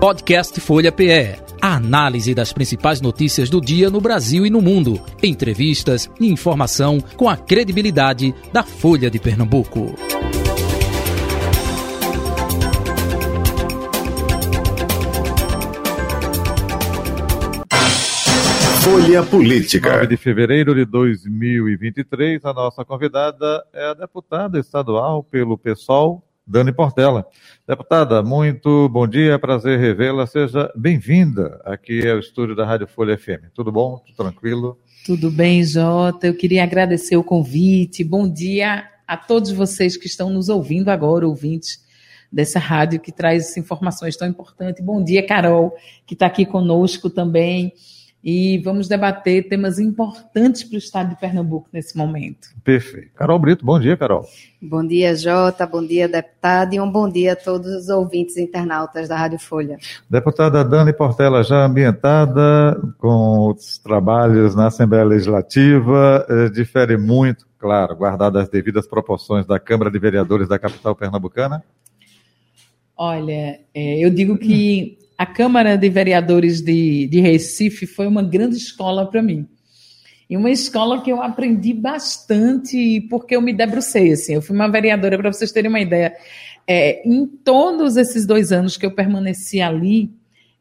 Podcast Folha PE. A análise das principais notícias do dia no Brasil e no mundo. Entrevistas e informação com a credibilidade da Folha de Pernambuco. Folha Política. 9 de fevereiro de 2023, a nossa convidada é a deputada estadual pelo PSOL, Dani Portela. Deputada, muito bom dia, prazer revê-la. Seja bem-vinda aqui ao estúdio da Rádio Folha FM. Tudo bom? Tudo tranquilo? Tudo bem, Jota. Eu queria agradecer o convite. Bom dia a todos vocês que estão nos ouvindo agora, ouvintes dessa rádio que traz informações tão importantes. Bom dia, Carol, que está aqui conosco também e vamos debater temas importantes para o estado de Pernambuco nesse momento. Perfeito. Carol Brito, bom dia, Carol. Bom dia, Jota, bom dia, deputado, e um bom dia a todos os ouvintes internautas da Rádio Folha. Deputada Dani Portela, já ambientada com os trabalhos na Assembleia Legislativa, eh, difere muito, claro, guardadas as devidas proporções da Câmara de Vereadores da capital pernambucana? Olha, é, eu digo que a Câmara de Vereadores de, de Recife foi uma grande escola para mim. E uma escola que eu aprendi bastante porque eu me debrucei. Assim. Eu fui uma vereadora, para vocês terem uma ideia. É, em todos esses dois anos que eu permaneci ali,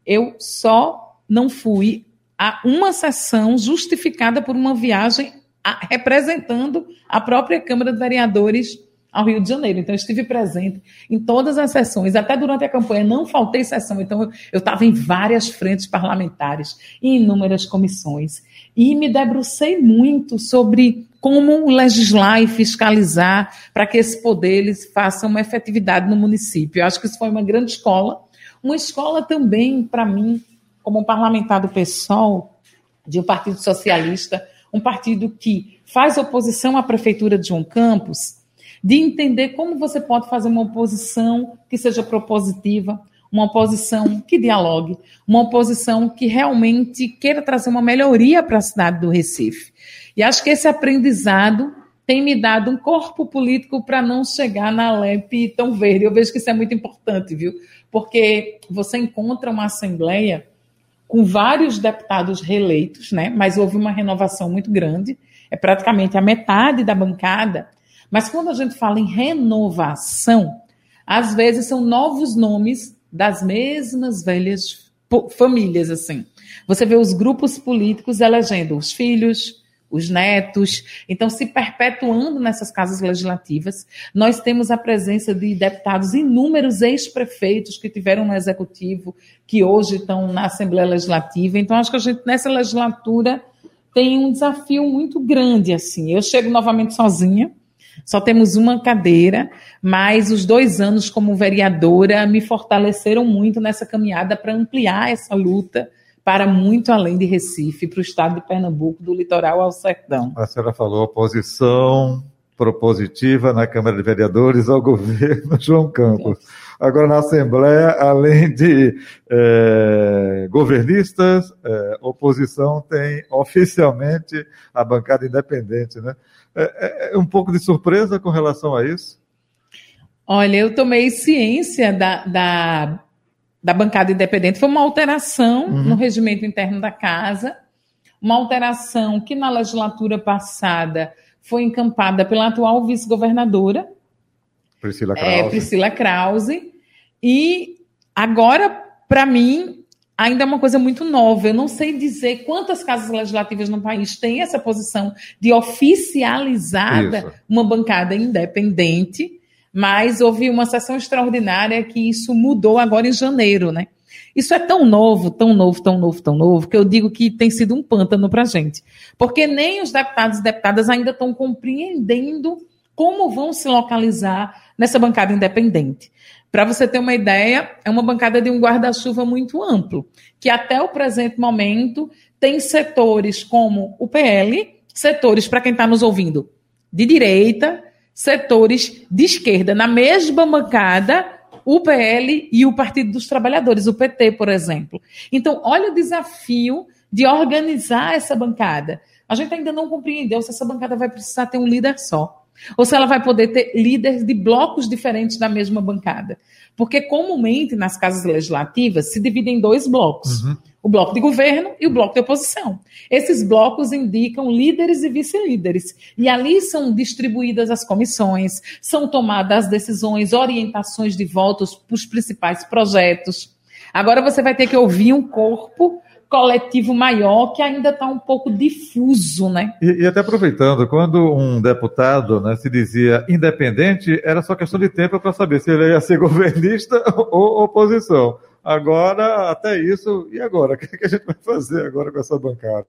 eu só não fui a uma sessão justificada por uma viagem a, representando a própria Câmara de Vereadores ao Rio de Janeiro. Então, eu estive presente em todas as sessões, até durante a campanha, não faltei sessão. Então, eu estava em várias frentes parlamentares, em inúmeras comissões, e me debrucei muito sobre como legislar e fiscalizar para que esse poder eles faça uma efetividade no município. Eu acho que isso foi uma grande escola. Uma escola também, para mim, como um parlamentar do PSOL, de um partido socialista, um partido que faz oposição à prefeitura de João Campos, de entender como você pode fazer uma oposição que seja propositiva, uma oposição que dialogue, uma oposição que realmente queira trazer uma melhoria para a cidade do Recife. E acho que esse aprendizado tem me dado um corpo político para não chegar na LEP tão verde. Eu vejo que isso é muito importante, viu? Porque você encontra uma assembleia com vários deputados reeleitos, né? Mas houve uma renovação muito grande. É praticamente a metade da bancada mas quando a gente fala em renovação, às vezes são novos nomes das mesmas velhas famílias, assim. Você vê os grupos políticos elegendo os filhos, os netos, então se perpetuando nessas casas legislativas. Nós temos a presença de deputados, inúmeros ex-prefeitos que tiveram no executivo, que hoje estão na Assembleia Legislativa. Então acho que a gente nessa legislatura tem um desafio muito grande assim. Eu chego novamente sozinha, só temos uma cadeira, mas os dois anos como vereadora me fortaleceram muito nessa caminhada para ampliar essa luta para muito além de Recife, para o estado de Pernambuco, do litoral ao sertão. A senhora falou oposição propositiva na Câmara de Vereadores ao governo João Campos. Agora, na Assembleia, além de é, governistas, é, oposição tem oficialmente a bancada independente, né? É, é, é, um pouco de surpresa com relação a isso? Olha, eu tomei ciência da, da, da bancada independente. Foi uma alteração uhum. no regimento interno da casa, uma alteração que na legislatura passada foi encampada pela atual vice-governadora, Priscila Krause. É, Priscila Krause. E agora, para mim, ainda é uma coisa muito nova. Eu não sei dizer quantas casas legislativas no país têm essa posição de oficializada isso. uma bancada independente, mas houve uma sessão extraordinária que isso mudou agora em janeiro, né? Isso é tão novo, tão novo, tão novo, tão novo, que eu digo que tem sido um pântano para a gente. Porque nem os deputados e deputadas ainda estão compreendendo como vão se localizar nessa bancada independente. Para você ter uma ideia, é uma bancada de um guarda-chuva muito amplo, que até o presente momento tem setores como o PL, setores, para quem está nos ouvindo, de direita, setores de esquerda. Na mesma bancada, o PL e o Partido dos Trabalhadores, o PT, por exemplo. Então, olha o desafio de organizar essa bancada. A gente ainda não compreendeu se essa bancada vai precisar ter um líder só ou se ela vai poder ter líderes de blocos diferentes da mesma bancada. Porque comumente nas casas legislativas se divide em dois blocos. Uhum. O bloco de governo e o bloco de oposição. Esses blocos indicam líderes e vice-líderes. E ali são distribuídas as comissões, são tomadas as decisões, orientações de votos para os principais projetos. Agora você vai ter que ouvir um corpo coletivo maior que ainda está um pouco difuso, né? E, e, até aproveitando, quando um deputado né, se dizia independente, era só questão de tempo para saber se ele ia ser governista ou oposição. Agora, até isso, e agora? O que a gente vai fazer agora com essa bancada?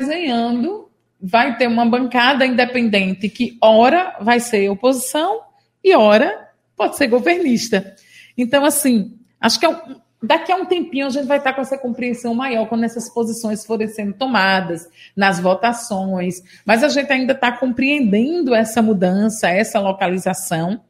Desenhando, vai ter uma bancada independente que, ora, vai ser oposição e, ora, pode ser governista. Então, assim, acho que é um, daqui a um tempinho a gente vai estar com essa compreensão maior quando essas posições forem sendo tomadas nas votações, mas a gente ainda está compreendendo essa mudança, essa localização,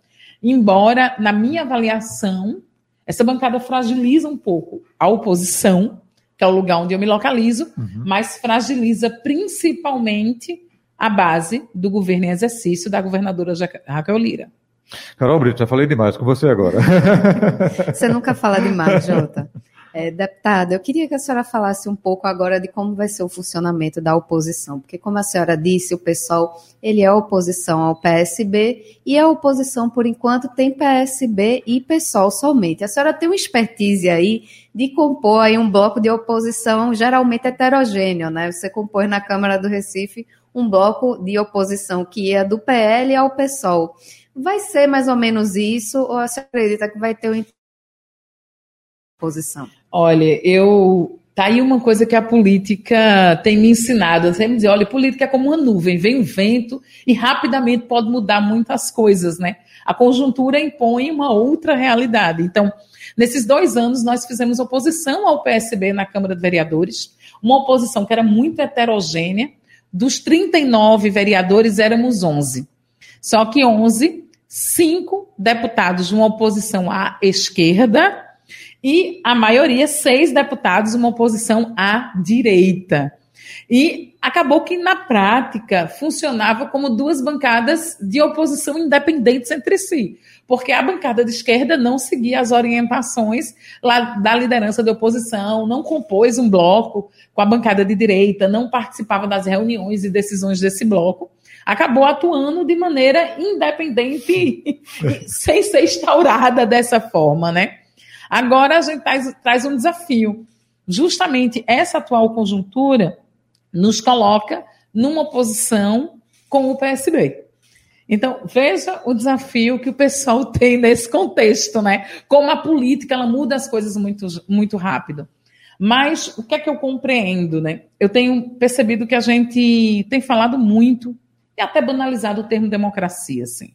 embora, na minha avaliação, essa bancada fragiliza um pouco a oposição, que é o lugar onde eu me localizo, uhum. mas fragiliza principalmente a base do governo em exercício da governadora Raquel Lira. Carol Brito, já falei demais com você agora. Você nunca fala demais, Jota. É, deputada, eu queria que a senhora falasse um pouco agora de como vai ser o funcionamento da oposição, porque como a senhora disse, o pessoal, ele é oposição ao PSB e a oposição, por enquanto, tem PSB e PSOL somente. A senhora tem uma expertise aí de compor aí um bloco de oposição geralmente heterogêneo, né? Você compôs na Câmara do Recife um bloco de oposição que ia do PL ao PSOL. Vai ser mais ou menos isso, ou você acredita que vai ter uma posição? Olha, eu. Tá aí uma coisa que a política tem me ensinado. Eu sempre dizer, olha, política é como uma nuvem, vem o vento e rapidamente pode mudar muitas coisas, né? A conjuntura impõe uma outra realidade. Então, nesses dois anos, nós fizemos oposição ao PSB na Câmara de Vereadores, uma oposição que era muito heterogênea. Dos 39 vereadores, éramos 11. Só que 11, cinco deputados de uma oposição à esquerda e a maioria, seis deputados, uma oposição à direita. E acabou que, na prática, funcionava como duas bancadas de oposição independentes entre si, porque a bancada de esquerda não seguia as orientações lá da liderança da oposição, não compôs um bloco com a bancada de direita, não participava das reuniões e decisões desse bloco acabou atuando de maneira independente, sem ser instaurada dessa forma, né? Agora a gente traz, traz um desafio. Justamente essa atual conjuntura nos coloca numa posição com o PSB. Então, veja o desafio que o pessoal tem nesse contexto, né? Como a política ela muda as coisas muito, muito rápido. Mas o que é que eu compreendo, né? Eu tenho percebido que a gente tem falado muito até banalizado o termo democracia, assim.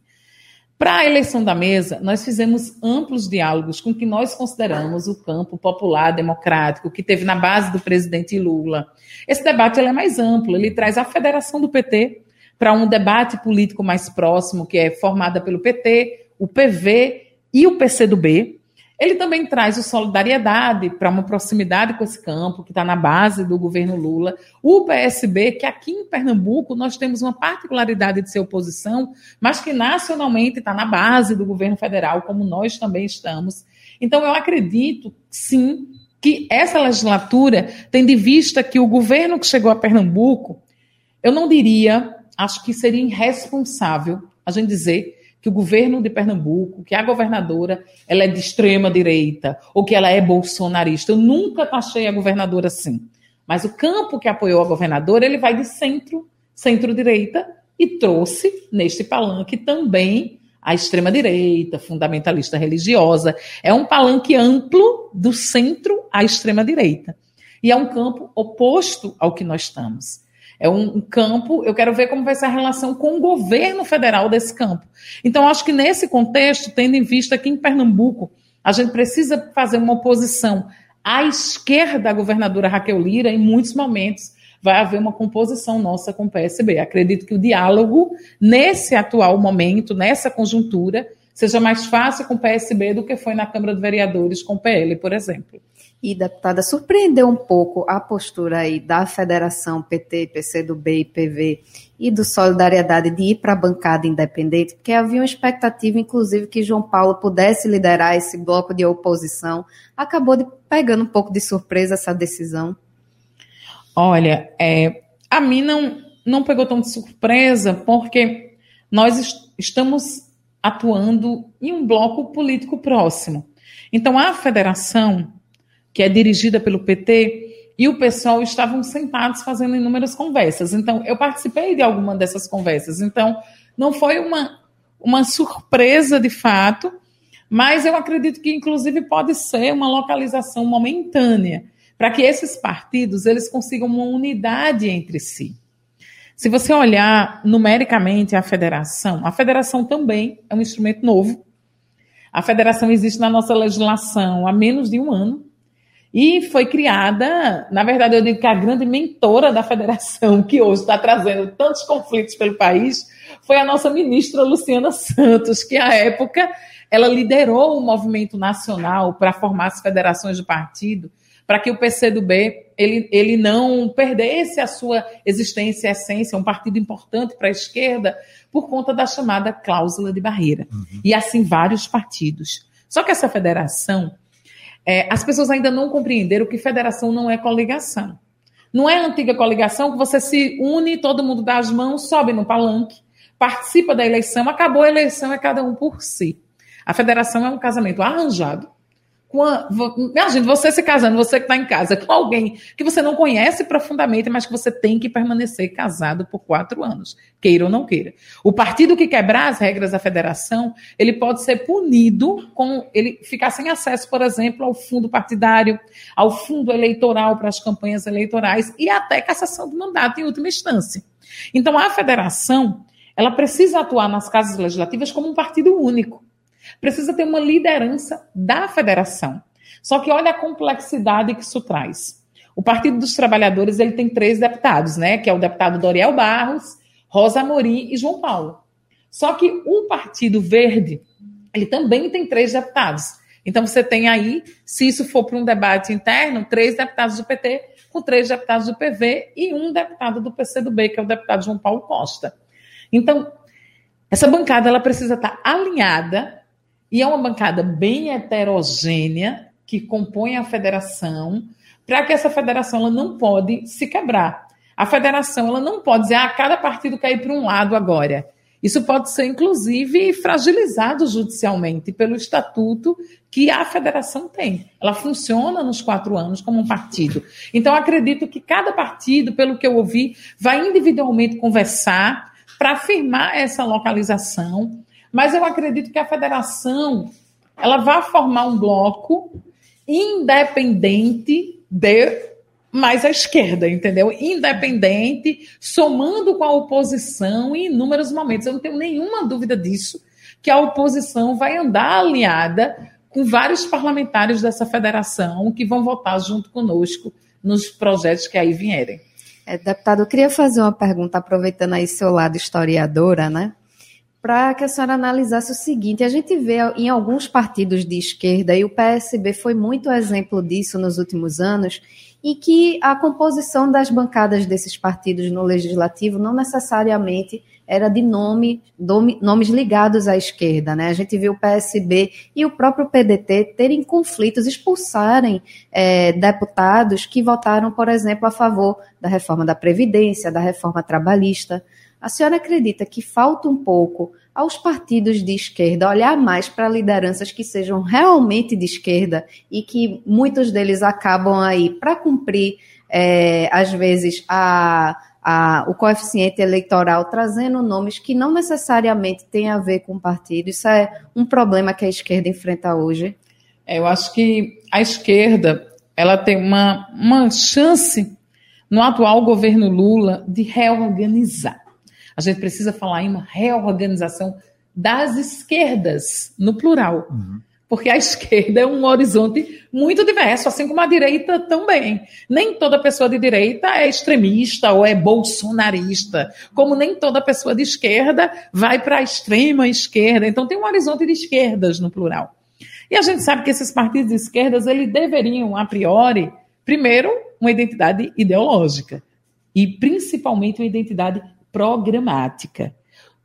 Para a eleição da mesa, nós fizemos amplos diálogos com o que nós consideramos o campo popular democrático, que teve na base do presidente Lula. Esse debate é mais amplo, ele traz a federação do PT para um debate político mais próximo, que é formada pelo PT, o PV e o PCdoB, ele também traz o solidariedade para uma proximidade com esse campo, que está na base do governo Lula. O PSB, que aqui em Pernambuco nós temos uma particularidade de ser oposição, mas que nacionalmente está na base do governo federal, como nós também estamos. Então, eu acredito, sim, que essa legislatura, tendo em vista que o governo que chegou a Pernambuco, eu não diria, acho que seria irresponsável a gente dizer que o governo de Pernambuco, que a governadora, ela é de extrema direita ou que ela é bolsonarista. Eu nunca taxei a governadora assim. Mas o campo que apoiou a governadora, ele vai de centro, centro-direita e trouxe neste palanque também a extrema direita, fundamentalista religiosa. É um palanque amplo do centro à extrema direita. E é um campo oposto ao que nós estamos. É um, campo, eu quero ver como vai ser a relação com o governo federal desse campo. Então, acho que nesse contexto, tendo em vista que em Pernambuco a gente precisa fazer uma oposição à esquerda da governadora Raquel Lira em muitos momentos, vai haver uma composição nossa com o PSB. Acredito que o diálogo, nesse atual momento, nessa conjuntura, seja mais fácil com o PSB do que foi na Câmara de Vereadores com o PL, por exemplo. E, deputada, surpreendeu um pouco a postura aí da Federação PT, PCdoB e PV e do Solidariedade de ir para a bancada independente, porque havia uma expectativa, inclusive, que João Paulo pudesse liderar esse bloco de oposição. Acabou de, pegando um pouco de surpresa essa decisão. Olha, é, a mim não, não pegou tão de surpresa, porque nós est estamos atuando em um bloco político próximo. Então, a federação que é dirigida pelo PT, e o pessoal estavam sentados fazendo inúmeras conversas. Então, eu participei de alguma dessas conversas. Então, não foi uma, uma surpresa de fato, mas eu acredito que, inclusive, pode ser uma localização momentânea, para que esses partidos eles consigam uma unidade entre si. Se você olhar numericamente a federação, a federação também é um instrumento novo. A federação existe na nossa legislação há menos de um ano. E foi criada, na verdade, eu digo que a grande mentora da federação, que hoje está trazendo tantos conflitos pelo país, foi a nossa ministra Luciana Santos, que à época ela liderou o movimento nacional para formar as federações de partido, para que o PCdoB ele, ele não perdesse a sua existência e essência, um partido importante para a esquerda, por conta da chamada cláusula de barreira. Uhum. E assim vários partidos. Só que essa federação é, as pessoas ainda não compreenderam que federação não é coligação. Não é a antiga coligação que você se une, todo mundo dá as mãos, sobe no palanque, participa da eleição, acabou a eleição, é cada um por si. A federação é um casamento arranjado, Imagina você se casando, você que está em casa, com alguém que você não conhece profundamente, mas que você tem que permanecer casado por quatro anos, queira ou não queira. O partido que quebrar as regras da federação, ele pode ser punido com ele ficar sem acesso, por exemplo, ao fundo partidário, ao fundo eleitoral para as campanhas eleitorais e até cassação do mandato em última instância. Então, a federação, ela precisa atuar nas casas legislativas como um partido único precisa ter uma liderança da federação. Só que olha a complexidade que isso traz. O Partido dos Trabalhadores ele tem três deputados, né? Que é o deputado Doriel Barros, Rosa Amorim e João Paulo. Só que o Partido Verde ele também tem três deputados. Então você tem aí, se isso for para um debate interno, três deputados do PT com três deputados do PV e um deputado do PCdoB, que é o deputado João Paulo Costa. Então, essa bancada ela precisa estar alinhada e é uma bancada bem heterogênea que compõe a federação, para que essa federação ela não pode se quebrar. A federação ela não pode dizer, ah, cada partido quer ir para um lado agora. Isso pode ser, inclusive, fragilizado judicialmente pelo estatuto que a federação tem. Ela funciona nos quatro anos como um partido. Então, acredito que cada partido, pelo que eu ouvi, vai individualmente conversar para afirmar essa localização mas eu acredito que a federação ela vai formar um bloco independente de mais à esquerda, entendeu? Independente, somando com a oposição em inúmeros momentos. Eu não tenho nenhuma dúvida disso, que a oposição vai andar alinhada com vários parlamentares dessa federação que vão votar junto conosco nos projetos que aí vierem. É, deputado, eu queria fazer uma pergunta, aproveitando aí seu lado historiadora, né? Para que a senhora analisasse o seguinte: a gente vê em alguns partidos de esquerda, e o PSB foi muito exemplo disso nos últimos anos, e que a composição das bancadas desses partidos no legislativo não necessariamente era de nome, nome, nomes ligados à esquerda. Né? A gente viu o PSB e o próprio PDT terem conflitos, expulsarem é, deputados que votaram, por exemplo, a favor da reforma da Previdência, da reforma trabalhista. A senhora acredita que falta um pouco aos partidos de esquerda olhar mais para lideranças que sejam realmente de esquerda e que muitos deles acabam aí para cumprir, é, às vezes, a, a, o coeficiente eleitoral, trazendo nomes que não necessariamente têm a ver com o partido. Isso é um problema que a esquerda enfrenta hoje. É, eu acho que a esquerda ela tem uma, uma chance no atual governo Lula de reorganizar. A gente precisa falar em uma reorganização das esquerdas, no plural. Uhum. porque a esquerda é um horizonte muito diverso, assim como a direita também. Nem toda pessoa de direita é extremista ou é bolsonarista, como nem toda pessoa de esquerda vai para a extrema esquerda. Então tem um horizonte de esquerdas no plural. E a gente sabe que esses partidos de esquerdas, eles deveriam, a priori, primeiro, uma identidade ideológica e principalmente uma identidade programática.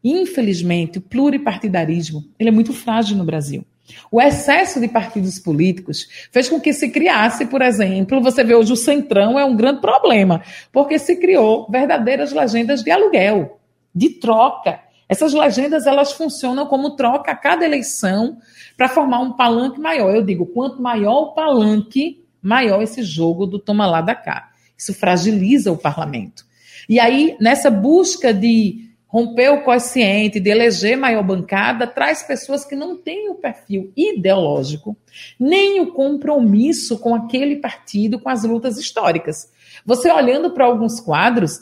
Infelizmente, o pluripartidarismo ele é muito frágil no Brasil. O excesso de partidos políticos fez com que se criasse, por exemplo, você vê hoje o Centrão é um grande problema, porque se criou verdadeiras legendas de aluguel, de troca. Essas legendas elas funcionam como troca a cada eleição para formar um palanque maior. Eu digo, quanto maior o palanque, maior esse jogo do toma lá da cá. Isso fragiliza o parlamento. E aí, nessa busca de romper o quociente, de eleger maior bancada, traz pessoas que não têm o perfil ideológico, nem o compromisso com aquele partido, com as lutas históricas. Você olhando para alguns quadros,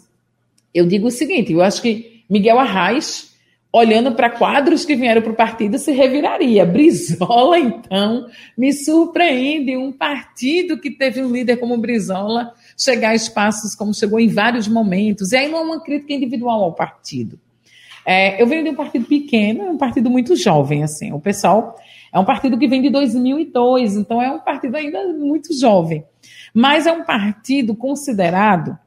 eu digo o seguinte: eu acho que Miguel Arraes, olhando para quadros que vieram para o partido, se reviraria. Brizola, então, me surpreende um partido que teve um líder como Brizola chegar a espaços como chegou em vários momentos. E aí não é uma crítica individual ao partido. É, eu venho de um partido pequeno, um partido muito jovem, assim. O pessoal é um partido que vem de 2002, então é um partido ainda muito jovem. Mas é um partido considerado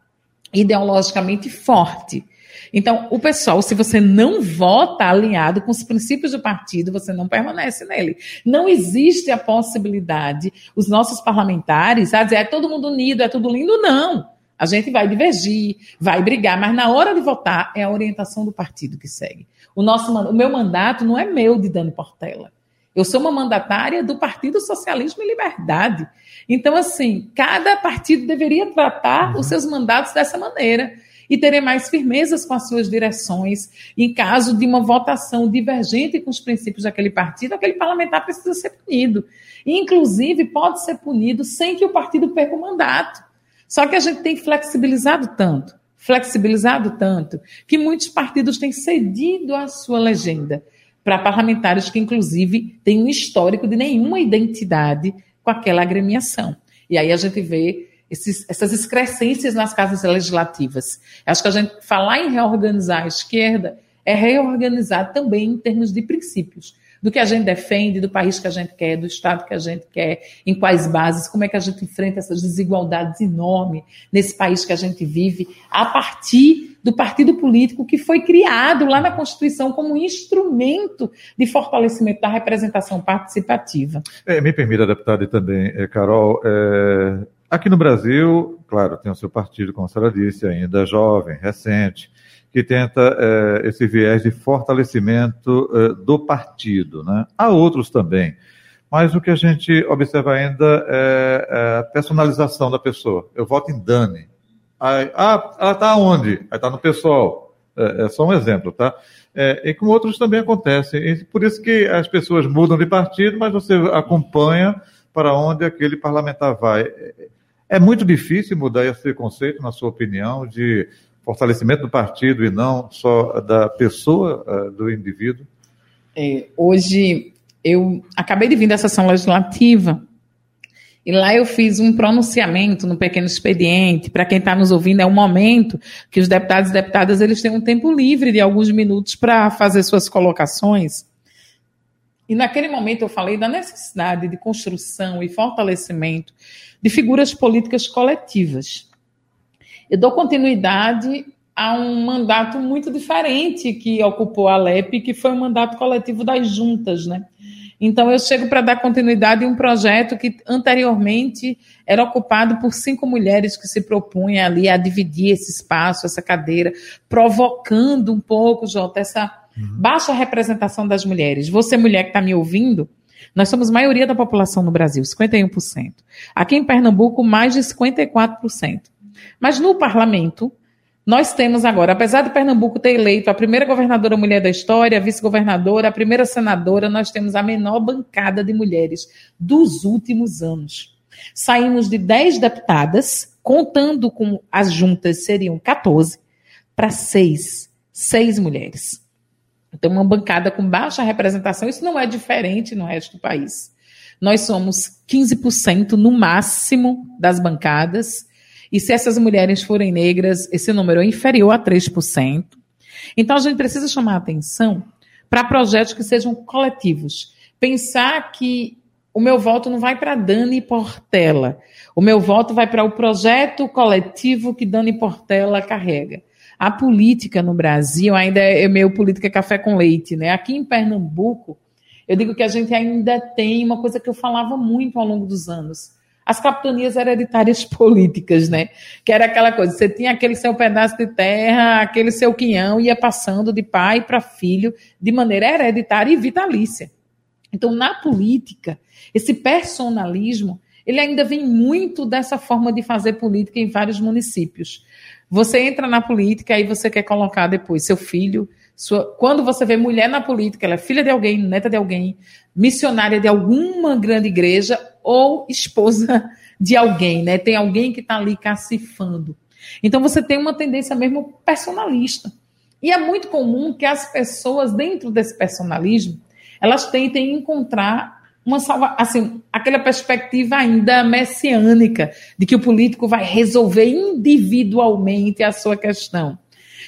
ideologicamente forte. Então, o pessoal, se você não vota alinhado com os princípios do partido, você não permanece nele. Não existe a possibilidade, os nossos parlamentares, a dizer, é todo mundo unido, é tudo lindo, não. A gente vai divergir, vai brigar, mas na hora de votar é a orientação do partido que segue. O, nosso, o meu mandato não é meu de Dani Portela. Eu sou uma mandatária do Partido Socialismo e Liberdade. Então, assim, cada partido deveria tratar os seus mandatos dessa maneira e terem mais firmezas com as suas direções. Em caso de uma votação divergente com os princípios daquele partido, aquele parlamentar precisa ser punido. Inclusive, pode ser punido sem que o partido perca o mandato. Só que a gente tem flexibilizado tanto, flexibilizado tanto, que muitos partidos têm cedido a sua legenda para parlamentares que, inclusive, têm um histórico de nenhuma identidade com aquela agremiação. E aí a gente vê esses, essas excrescências nas casas legislativas. Acho que a gente falar em reorganizar a esquerda é reorganizar também em termos de princípios do que a gente defende, do país que a gente quer, do Estado que a gente quer, em quais bases, como é que a gente enfrenta essas desigualdades enormes nesse país que a gente vive, a partir do partido político que foi criado lá na Constituição como instrumento de fortalecimento da representação participativa. É, me permita, deputada, e também, é, Carol, é, aqui no Brasil, claro, tem o seu partido, como a senhora disse, ainda jovem, recente, que tenta é, esse viés de fortalecimento é, do partido. Né? Há outros também, mas o que a gente observa ainda é, é a personalização da pessoa. Eu voto em Dani. Aí, ah, ela está onde? Aí está no pessoal. É, é, só um exemplo, tá? É, e com outros também acontece. E por isso que as pessoas mudam de partido, mas você acompanha para onde aquele parlamentar vai. É muito difícil mudar esse conceito, na sua opinião, de fortalecimento do partido e não só da pessoa, uh, do indivíduo? É, hoje, eu acabei de vir da sessão legislativa e lá eu fiz um pronunciamento no pequeno expediente. Para quem está nos ouvindo, é um momento que os deputados e deputadas eles têm um tempo livre de alguns minutos para fazer suas colocações. E naquele momento eu falei da necessidade de construção e fortalecimento de figuras políticas coletivas. Eu dou continuidade a um mandato muito diferente que ocupou a LEP, que foi o um mandato coletivo das juntas, né? Então eu chego para dar continuidade a um projeto que anteriormente era ocupado por cinco mulheres que se propunham ali a dividir esse espaço, essa cadeira, provocando um pouco, Jota, essa uhum. baixa representação das mulheres. Você, mulher que está me ouvindo, nós somos maioria da população no Brasil, 51%. Aqui em Pernambuco, mais de 54%. Mas no parlamento, nós temos agora, apesar de Pernambuco ter eleito a primeira governadora mulher da história, a vice-governadora, a primeira senadora, nós temos a menor bancada de mulheres dos últimos anos. Saímos de 10 deputadas, contando com as juntas seriam 14, para 6. 6 mulheres. Então, uma bancada com baixa representação, isso não é diferente no resto do país. nós somos 15% no máximo das bancadas. E se essas mulheres forem negras, esse número é inferior a 3%. Então a gente precisa chamar atenção para projetos que sejam coletivos. Pensar que o meu voto não vai para Dani Portela. O meu voto vai para o projeto coletivo que Dani Portela carrega. A política no Brasil ainda é meio política café com leite, né? Aqui em Pernambuco, eu digo que a gente ainda tem uma coisa que eu falava muito ao longo dos anos. As capitanias hereditárias políticas, né? Que era aquela coisa, você tinha aquele seu pedaço de terra, aquele seu quinhão, ia passando de pai para filho de maneira hereditária e vitalícia. Então, na política, esse personalismo, ele ainda vem muito dessa forma de fazer política em vários municípios. Você entra na política e você quer colocar depois seu filho, sua... quando você vê mulher na política, ela é filha de alguém, neta de alguém, missionária de alguma grande igreja ou esposa de alguém, né? Tem alguém que está ali cacifando. Então você tem uma tendência mesmo personalista. E é muito comum que as pessoas, dentro desse personalismo, elas tentem encontrar uma salva, assim, aquela perspectiva ainda messiânica de que o político vai resolver individualmente a sua questão.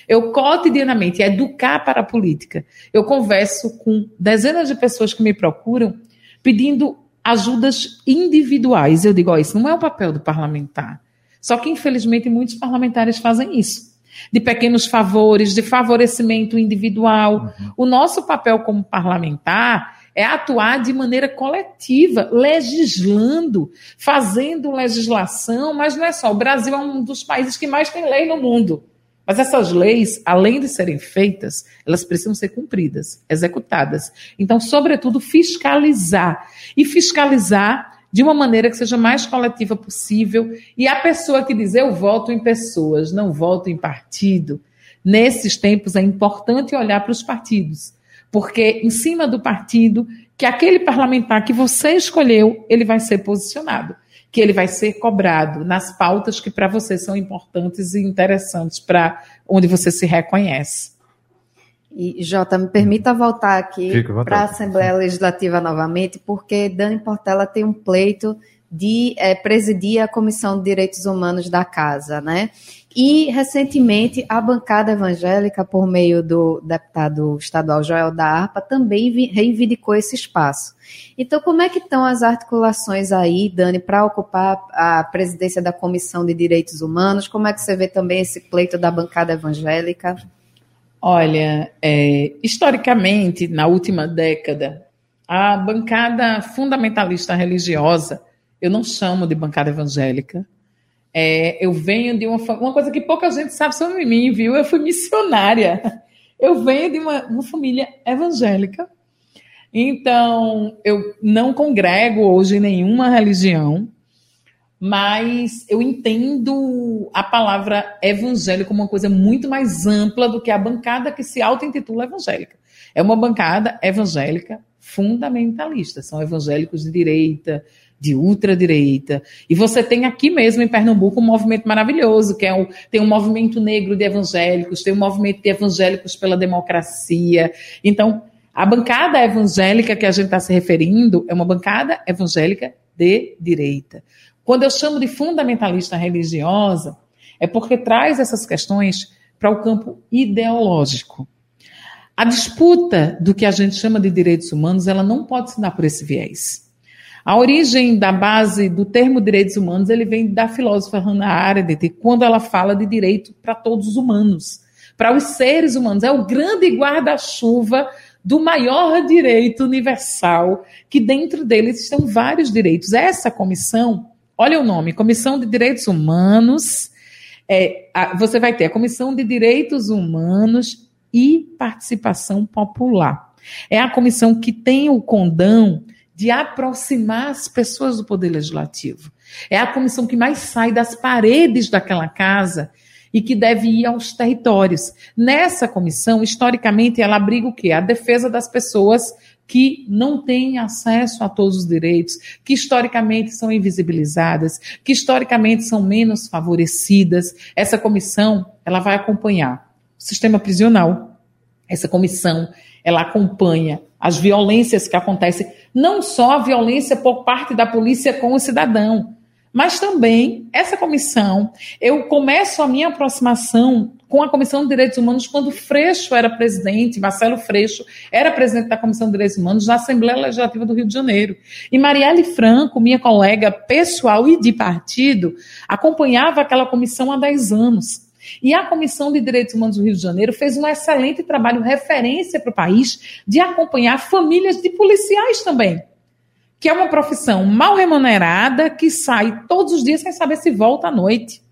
Eu cotidianamente educar para a política. Eu converso com dezenas de pessoas que me procuram pedindo ajudas individuais. Eu digo, ó, isso não é o papel do parlamentar. Só que, infelizmente, muitos parlamentares fazem isso de pequenos favores, de favorecimento individual. Uhum. O nosso papel como parlamentar é atuar de maneira coletiva, legislando, fazendo legislação, mas não é só. O Brasil é um dos países que mais tem lei no mundo. Mas essas leis, além de serem feitas, elas precisam ser cumpridas, executadas. Então, sobretudo, fiscalizar. E fiscalizar de uma maneira que seja mais coletiva possível. E a pessoa que diz eu voto em pessoas, não voto em partido, nesses tempos é importante olhar para os partidos, porque em cima do partido que aquele parlamentar que você escolheu, ele vai ser posicionado, que ele vai ser cobrado nas pautas que para você são importantes e interessantes para onde você se reconhece. E, Jota, me permita voltar aqui para a Assembleia Legislativa novamente, porque Dani Portela tem um pleito de é, presidir a Comissão de Direitos Humanos da Casa, né? E, recentemente, a bancada evangélica, por meio do deputado estadual Joel da Arpa, também reivindicou esse espaço. Então, como é que estão as articulações aí, Dani, para ocupar a presidência da Comissão de Direitos Humanos? Como é que você vê também esse pleito da bancada evangélica? Olha, é, historicamente, na última década, a bancada fundamentalista religiosa, eu não chamo de bancada evangélica, é, eu venho de uma, uma coisa que pouca gente sabe sobre mim, viu? Eu fui missionária. Eu venho de uma, uma família evangélica. Então, eu não congrego hoje nenhuma religião, mas eu entendo a palavra evangélico como uma coisa muito mais ampla do que a bancada que se auto-intitula evangélica. É uma bancada evangélica fundamentalista, são evangélicos de direita, de ultradireita. E você tem aqui mesmo em Pernambuco um movimento maravilhoso, que é o, tem um movimento negro de evangélicos, tem um movimento de evangélicos pela democracia. Então, a bancada evangélica que a gente está se referindo é uma bancada evangélica de direita. Quando eu chamo de fundamentalista religiosa, é porque traz essas questões para o campo ideológico. A disputa do que a gente chama de direitos humanos, ela não pode se dar por esse viés. A origem da base do termo direitos humanos, ele vem da filósofa Hannah Arendt, quando ela fala de direito para todos os humanos, para os seres humanos. É o grande guarda-chuva do maior direito universal, que dentro dele estão vários direitos. Essa comissão Olha o nome, Comissão de Direitos Humanos. É, a, você vai ter a Comissão de Direitos Humanos e Participação Popular. É a comissão que tem o condão de aproximar as pessoas do Poder Legislativo. É a comissão que mais sai das paredes daquela casa e que deve ir aos territórios. Nessa comissão, historicamente, ela abriga o quê? A defesa das pessoas que não têm acesso a todos os direitos, que historicamente são invisibilizadas, que historicamente são menos favorecidas. Essa comissão, ela vai acompanhar o sistema prisional, Essa comissão, ela acompanha as violências que acontecem, não só a violência por parte da polícia com o cidadão, mas também essa comissão, eu começo a minha aproximação com a Comissão de Direitos Humanos quando Freixo era presidente, Marcelo Freixo era presidente da Comissão de Direitos Humanos da Assembleia Legislativa do Rio de Janeiro. E Marielle Franco, minha colega pessoal e de partido, acompanhava aquela comissão há 10 anos. E a Comissão de Direitos Humanos do Rio de Janeiro fez um excelente trabalho, referência para o país, de acompanhar famílias de policiais também. Que é uma profissão mal remunerada, que sai todos os dias sem saber se volta à noite.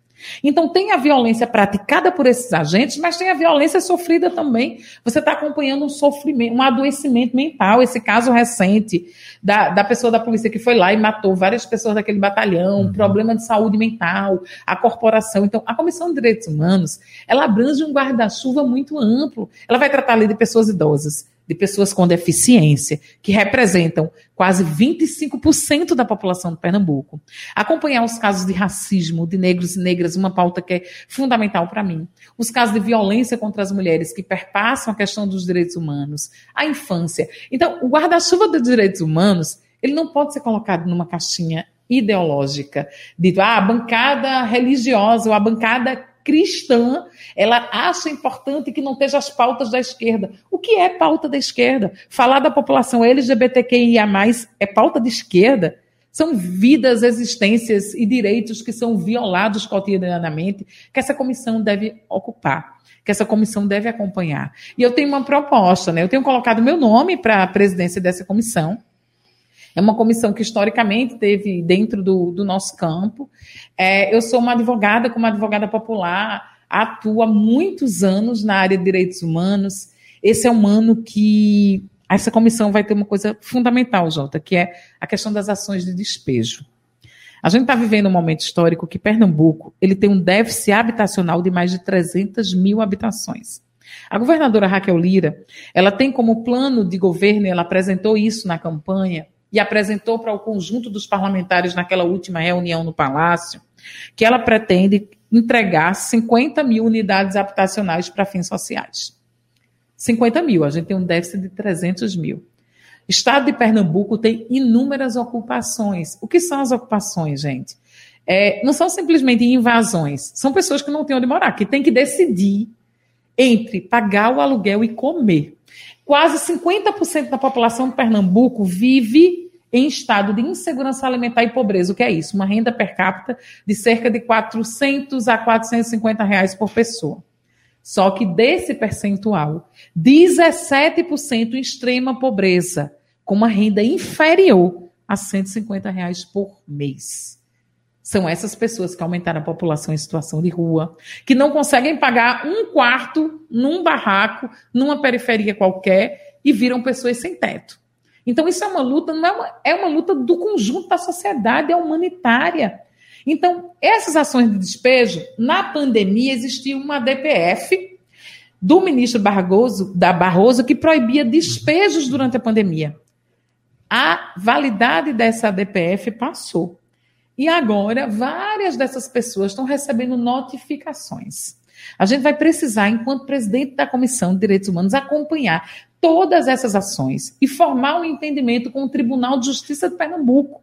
Então, tem a violência praticada por esses agentes, mas tem a violência sofrida também. Você está acompanhando um sofrimento, um adoecimento mental. Esse caso recente da, da pessoa da polícia que foi lá e matou várias pessoas daquele batalhão, uhum. problema de saúde mental, a corporação. Então, a Comissão de Direitos Humanos, ela abrange um guarda-chuva muito amplo. Ela vai tratar ali de pessoas idosas de pessoas com deficiência, que representam quase 25% da população de Pernambuco. Acompanhar os casos de racismo de negros e negras, uma pauta que é fundamental para mim. Os casos de violência contra as mulheres que perpassam a questão dos direitos humanos, a infância. Então, o guarda-chuva dos direitos humanos, ele não pode ser colocado numa caixinha ideológica, dito, ah, a bancada religiosa ou a bancada cristã, ela acha importante que não esteja as pautas da esquerda. O que é pauta da esquerda? Falar da população LGBTQIA+, é pauta de esquerda? São vidas, existências e direitos que são violados cotidianamente, que essa comissão deve ocupar, que essa comissão deve acompanhar. E eu tenho uma proposta, né? Eu tenho colocado meu nome para a presidência dessa comissão, é uma comissão que historicamente teve dentro do, do nosso campo. É, eu sou uma advogada, como advogada popular, atuo há muitos anos na área de direitos humanos. Esse é um ano que essa comissão vai ter uma coisa fundamental, Jota, que é a questão das ações de despejo. A gente está vivendo um momento histórico que Pernambuco ele tem um déficit habitacional de mais de 300 mil habitações. A governadora Raquel Lira, ela tem como plano de governo, ela apresentou isso na campanha, e apresentou para o conjunto dos parlamentares naquela última reunião no Palácio, que ela pretende entregar 50 mil unidades habitacionais para fins sociais. 50 mil, a gente tem um déficit de 300 mil. Estado de Pernambuco tem inúmeras ocupações. O que são as ocupações, gente? É, não são simplesmente invasões, são pessoas que não têm onde morar, que têm que decidir entre pagar o aluguel e comer. Quase 50% da população de Pernambuco vive em estado de insegurança alimentar e pobreza. O que é isso? Uma renda per capita de cerca de 400 a 450 reais por pessoa. Só que desse percentual, 17% em extrema pobreza, com uma renda inferior a 150 reais por mês. São essas pessoas que aumentaram a população em situação de rua, que não conseguem pagar um quarto num barraco, numa periferia qualquer, e viram pessoas sem teto. Então, isso é uma luta, não é uma, é uma luta do conjunto da sociedade, é humanitária. Então, essas ações de despejo, na pandemia existia uma DPF do ministro Barroso, da Barroso que proibia despejos durante a pandemia. A validade dessa DPF passou. E agora, várias dessas pessoas estão recebendo notificações. A gente vai precisar, enquanto presidente da Comissão de Direitos Humanos, acompanhar todas essas ações e formar um entendimento com o Tribunal de Justiça de Pernambuco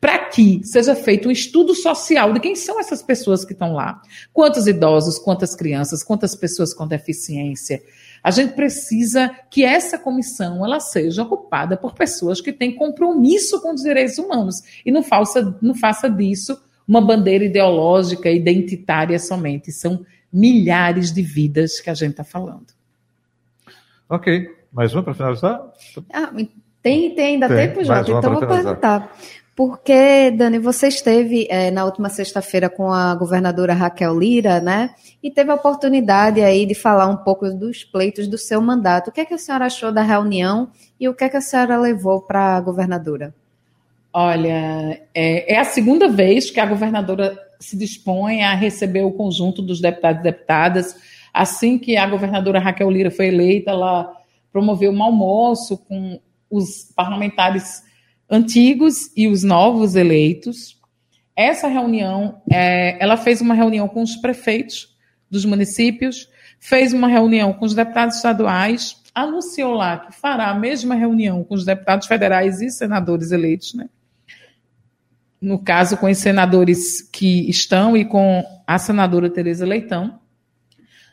para que seja feito um estudo social de quem são essas pessoas que estão lá. Quantos idosos, quantas crianças, quantas pessoas com deficiência. A gente precisa que essa comissão ela seja ocupada por pessoas que têm compromisso com os direitos humanos e não faça, não faça disso uma bandeira ideológica, identitária somente. São milhares de vidas que a gente está falando. Ok. Mais uma para finalizar? Ah, tem, tem, ainda tem, tempo, Jota. Então vou perguntar. Porque, Dani, você esteve é, na última sexta-feira com a governadora Raquel Lira, né? E teve a oportunidade aí de falar um pouco dos pleitos do seu mandato. O que é que a senhora achou da reunião e o que é que a senhora levou para a governadora? Olha, é, é, a segunda vez que a governadora se dispõe a receber o conjunto dos deputados e deputadas. Assim que a governadora Raquel Lira foi eleita, ela promoveu um almoço com os parlamentares antigos e os novos eleitos. Essa reunião, é, ela fez uma reunião com os prefeitos dos municípios, fez uma reunião com os deputados estaduais, anunciou lá que fará a mesma reunião com os deputados federais e senadores eleitos, né? No caso, com os senadores que estão e com a senadora Tereza Leitão,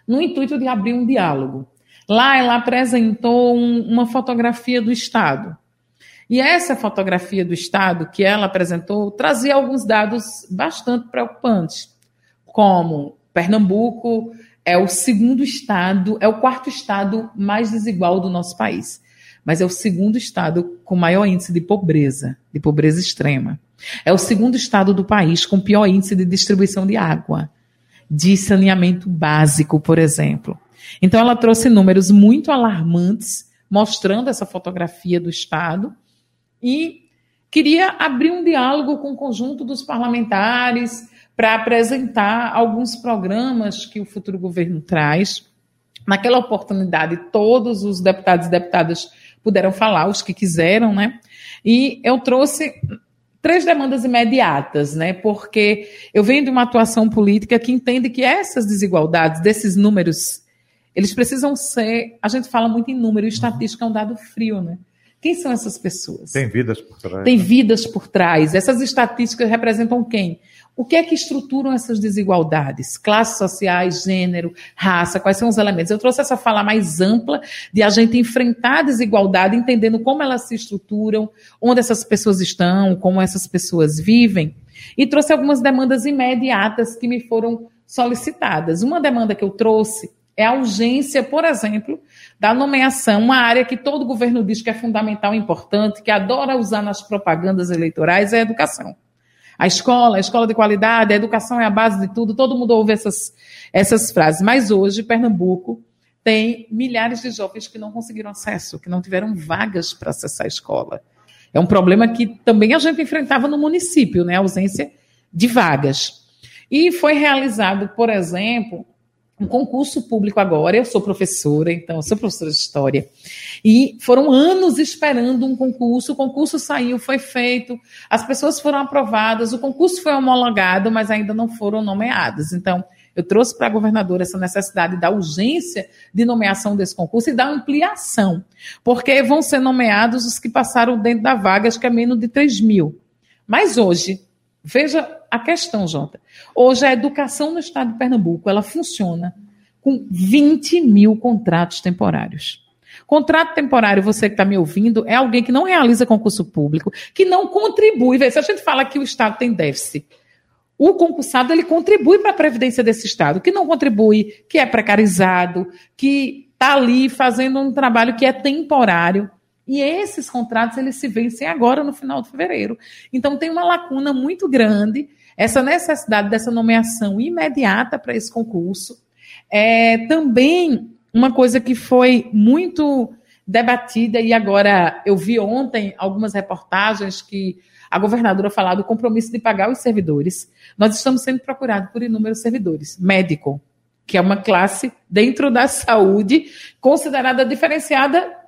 no intuito de abrir um diálogo. Lá ela apresentou um, uma fotografia do Estado. E essa fotografia do Estado que ela apresentou trazia alguns dados bastante preocupantes, como Pernambuco é o segundo estado, é o quarto estado mais desigual do nosso país, mas é o segundo estado com maior índice de pobreza, de pobreza extrema. É o segundo estado do país com pior índice de distribuição de água, de saneamento básico, por exemplo. Então, ela trouxe números muito alarmantes, mostrando essa fotografia do Estado, e queria abrir um diálogo com o conjunto dos parlamentares para apresentar alguns programas que o futuro governo traz. Naquela oportunidade, todos os deputados e deputadas puderam falar, os que quiseram, né? E eu trouxe três demandas imediatas, né? Porque eu venho de uma atuação política que entende que essas desigualdades, desses números, eles precisam ser. A gente fala muito em número, estatística é um dado frio, né? Quem são essas pessoas? Tem vidas por trás. Tem né? vidas por trás. Essas estatísticas representam quem? O que é que estruturam essas desigualdades? Classes sociais, gênero, raça, quais são os elementos? Eu trouxe essa fala mais ampla de a gente enfrentar a desigualdade, entendendo como elas se estruturam, onde essas pessoas estão, como essas pessoas vivem, e trouxe algumas demandas imediatas que me foram solicitadas. Uma demanda que eu trouxe é a urgência, por exemplo, da nomeação, uma área que todo governo diz que é fundamental importante, que adora usar nas propagandas eleitorais, é a educação a escola, a escola de qualidade, a educação é a base de tudo, todo mundo ouve essas, essas frases. Mas hoje, Pernambuco tem milhares de jovens que não conseguiram acesso, que não tiveram vagas para acessar a escola. É um problema que também a gente enfrentava no município, né? A ausência de vagas. E foi realizado, por exemplo, um concurso público agora. Eu sou professora, então, sou professora de história. E foram anos esperando um concurso. O concurso saiu, foi feito, as pessoas foram aprovadas, o concurso foi homologado, mas ainda não foram nomeadas. Então, eu trouxe para a governadora essa necessidade da urgência de nomeação desse concurso e da ampliação, porque vão ser nomeados os que passaram dentro da vaga, acho que é menos de 3 mil. Mas hoje, veja a questão, Jota. Hoje, a educação no estado de Pernambuco, ela funciona com 20 mil contratos temporários. Contrato temporário, você que está me ouvindo, é alguém que não realiza concurso público, que não contribui. Se a gente fala que o Estado tem déficit, o concursado ele contribui para a previdência desse Estado, que não contribui, que é precarizado, que está ali fazendo um trabalho que é temporário. E esses contratos eles se vencem agora no final de fevereiro. Então tem uma lacuna muito grande essa necessidade dessa nomeação imediata para esse concurso. É também uma coisa que foi muito debatida, e agora eu vi ontem algumas reportagens que a governadora falou do compromisso de pagar os servidores. Nós estamos sendo procurados por inúmeros servidores. Médico, que é uma classe dentro da saúde considerada diferenciada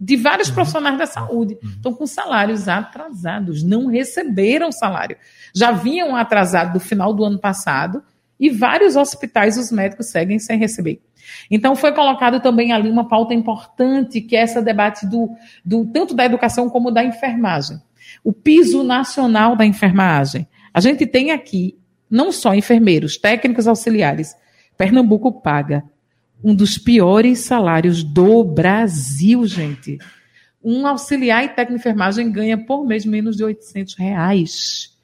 de vários uhum. profissionais da saúde. Uhum. Estão com salários atrasados, não receberam salário. Já vinham atrasados do final do ano passado e vários hospitais os médicos seguem sem receber. Então foi colocado também ali uma pauta importante, que é esse debate do, do tanto da educação como da enfermagem. O piso nacional da enfermagem. A gente tem aqui não só enfermeiros, técnicos auxiliares. Pernambuco paga um dos piores salários do Brasil, gente. Um auxiliar e técnico de enfermagem ganha por mês menos de 800 reais.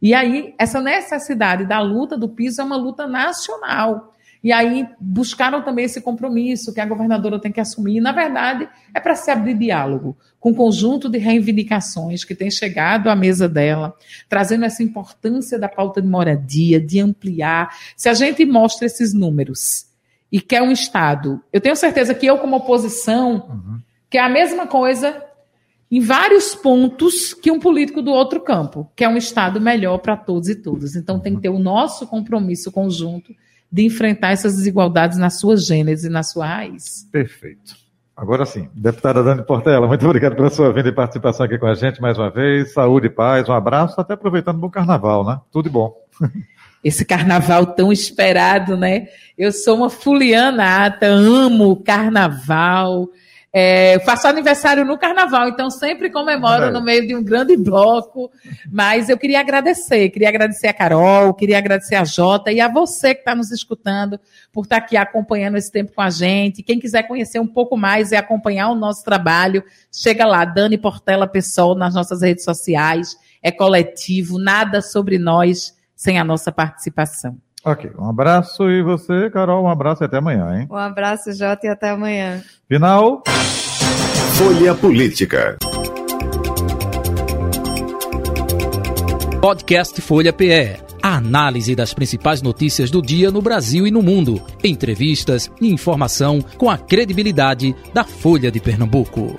E aí, essa necessidade da luta do piso é uma luta nacional. E aí, buscaram também esse compromisso que a governadora tem que assumir. Na verdade, é para se abrir diálogo com um conjunto de reivindicações que tem chegado à mesa dela, trazendo essa importância da pauta de moradia, de ampliar. Se a gente mostra esses números e quer um Estado. Eu tenho certeza que eu, como oposição, uhum. quer a mesma coisa em vários pontos que um político do outro campo, que é um Estado melhor para todos e todas. Então tem que ter o nosso compromisso conjunto de enfrentar essas desigualdades na sua gênese, na sua raiz. Perfeito. Agora sim, deputada Dani Portela, muito obrigado pela sua vinda e participação aqui com a gente mais uma vez. Saúde e paz, um abraço, até aproveitando o bom carnaval, né? Tudo de bom. esse carnaval tão esperado, né? Eu sou uma fuliana ata, amo o carnaval. É, faço aniversário no carnaval, então sempre comemoro é. no meio de um grande bloco. Mas eu queria agradecer, queria agradecer a Carol, queria agradecer a Jota e a você que está nos escutando por estar tá aqui acompanhando esse tempo com a gente. Quem quiser conhecer um pouco mais e acompanhar o nosso trabalho, chega lá, Dani Portela Pessoal, nas nossas redes sociais. É coletivo, nada sobre nós sem a nossa participação. Ok, um abraço e você, Carol, um abraço e até amanhã, hein? Um abraço, Jota, e até amanhã. Final. Folha Política. Podcast Folha PE. A análise das principais notícias do dia no Brasil e no mundo. Entrevistas e informação com a credibilidade da Folha de Pernambuco.